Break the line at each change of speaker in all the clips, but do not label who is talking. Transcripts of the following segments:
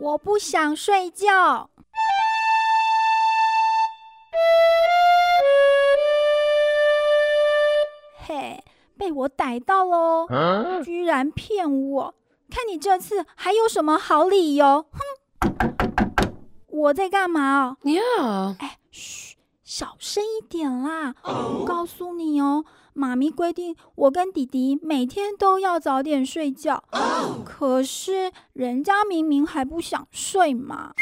我不想睡觉。嘿，被我逮到喽！居然骗我！看你这次还有什么好理由？哼！我在干嘛
哦？Yeah。
哎，嘘，小声一点啦！我告诉你哦，妈咪规定我跟弟弟每天都要早点睡觉。可是人家明明还不想睡嘛。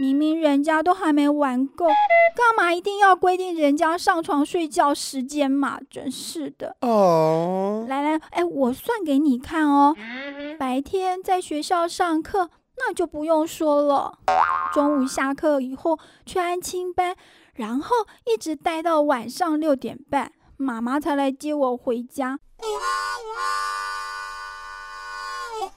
明明人家都还没玩够，干嘛一定要规定人家上床睡觉时间嘛？真是的！哦，来来，哎，我算给你看哦。白天在学校上课，那就不用说了。中午下课以后去安亲班，然后一直待到晚上六点半，妈妈才来接我回家。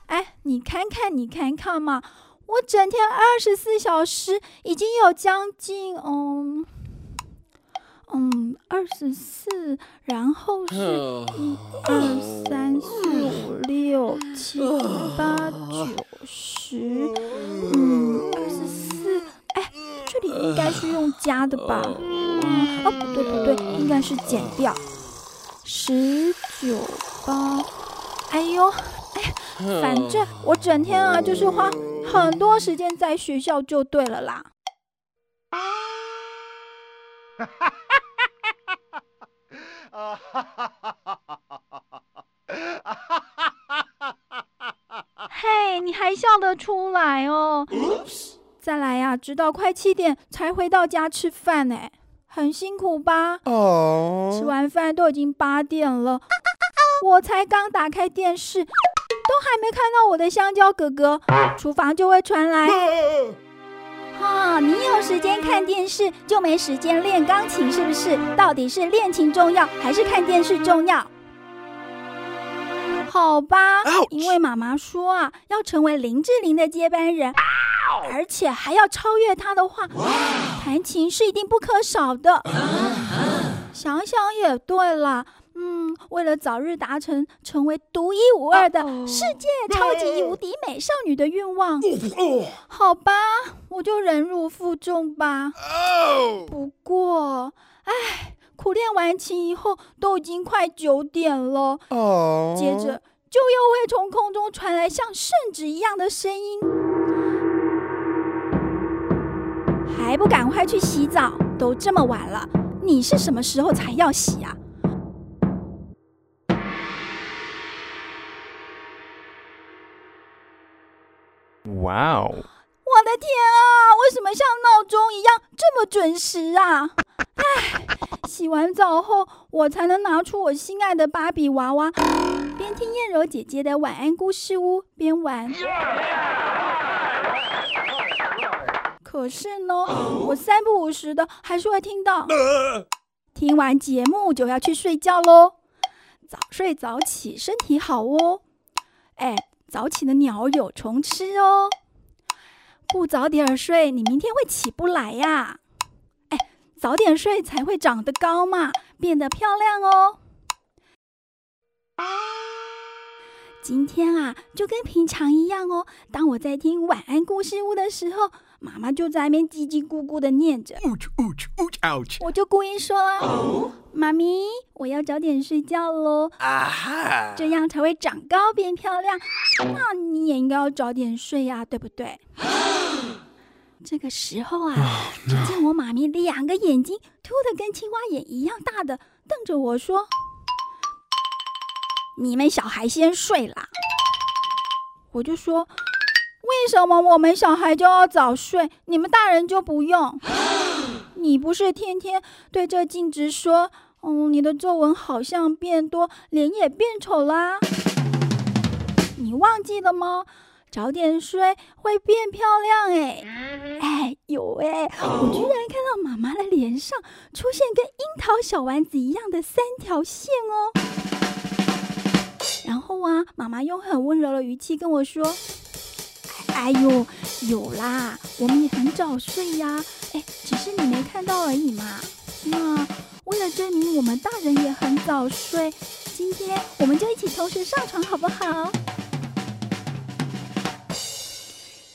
哎，你看看，你看看嘛。我整天二十四小时已经有将近嗯嗯二十四，然后是一二三四五六七八九十，嗯二十四，哎，这里应该是用加的吧？嗯，哦不对不对，应该是减掉，十九八，哎呦哎，反正我整天啊就是花。很多时间在学校就对了啦。嘿，你还笑得出来哦？再来呀，直到快七点才回到家吃饭呢，很辛苦吧？哦。吃完饭都已经八点了，我才刚打开电视。都还没看到我的香蕉哥哥，厨房就会传来。哈，你有时间看电视，就没时间练钢琴，是不是？到底是练琴重要，还是看电视重要？好吧，因为妈妈说啊，要成为林志玲的接班人，而且还要超越他的话，弹琴是一定不可少的。想想也对了。嗯，为了早日达成成为独一无二的世界超级无敌美少女的愿望，好吧，我就忍辱负重吧。不过，唉，苦练完琴以后，都已经快九点了。接着就又会从空中传来像圣旨一样的声音，还不赶快去洗澡？都这么晚了，你是什么时候才要洗啊？哇哦！我的天啊，为什么像闹钟一样这么准时啊？唉，洗完澡后我才能拿出我心爱的芭比娃娃，边听燕柔姐姐的晚安故事屋边玩。可是呢，我三不五时的还是会听到。听完节目就要去睡觉喽，早睡早起身体好哦。哎。早起的鸟有虫吃哦，不早点睡，你明天会起不来呀。哎，早点睡才会长得高嘛，变得漂亮哦。今天啊，就跟平常一样哦。当我在听晚安故事屋的时候。妈妈就在那边叽叽咕咕的念着，我就故意说：“妈咪，我要早点睡觉喽，这样才会长高变漂亮。那你也应该要早点睡呀，对不对？” 这个时候啊，只见我妈咪两个眼睛凸的跟青蛙眼一样大的瞪着我说：“你们小孩先睡啦。”我就说。为什么我们小孩就要早睡，你们大人就不用？你不是天天对着镜子说：“嗯，你的皱纹好像变多，脸也变丑啦。”你忘记了吗？早点睡会变漂亮哎！哎，有哎，我居然看到妈妈的脸上出现跟樱桃小丸子一样的三条线哦。用很温柔的语气跟我说。哎呦，有啦，我们也很早睡呀。哎，只是你没看到而已嘛。那为了证明我们大人也很早睡，今天我们就一起同时上床好不好？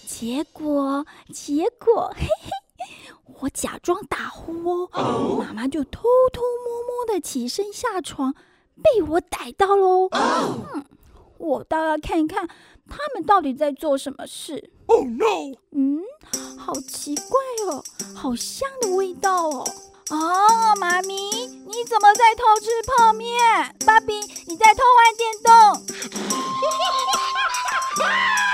结果，结果，嘿嘿，我假装打呼哦，妈妈就偷偷摸摸的起身下床，被我逮到喽。嗯，我倒要看一看他们到底在做什么事。Oh no 嗯好奇怪哦好香的味道哦。哦妈咪你怎么在偷吃泡面？爸比你在偷玩电动。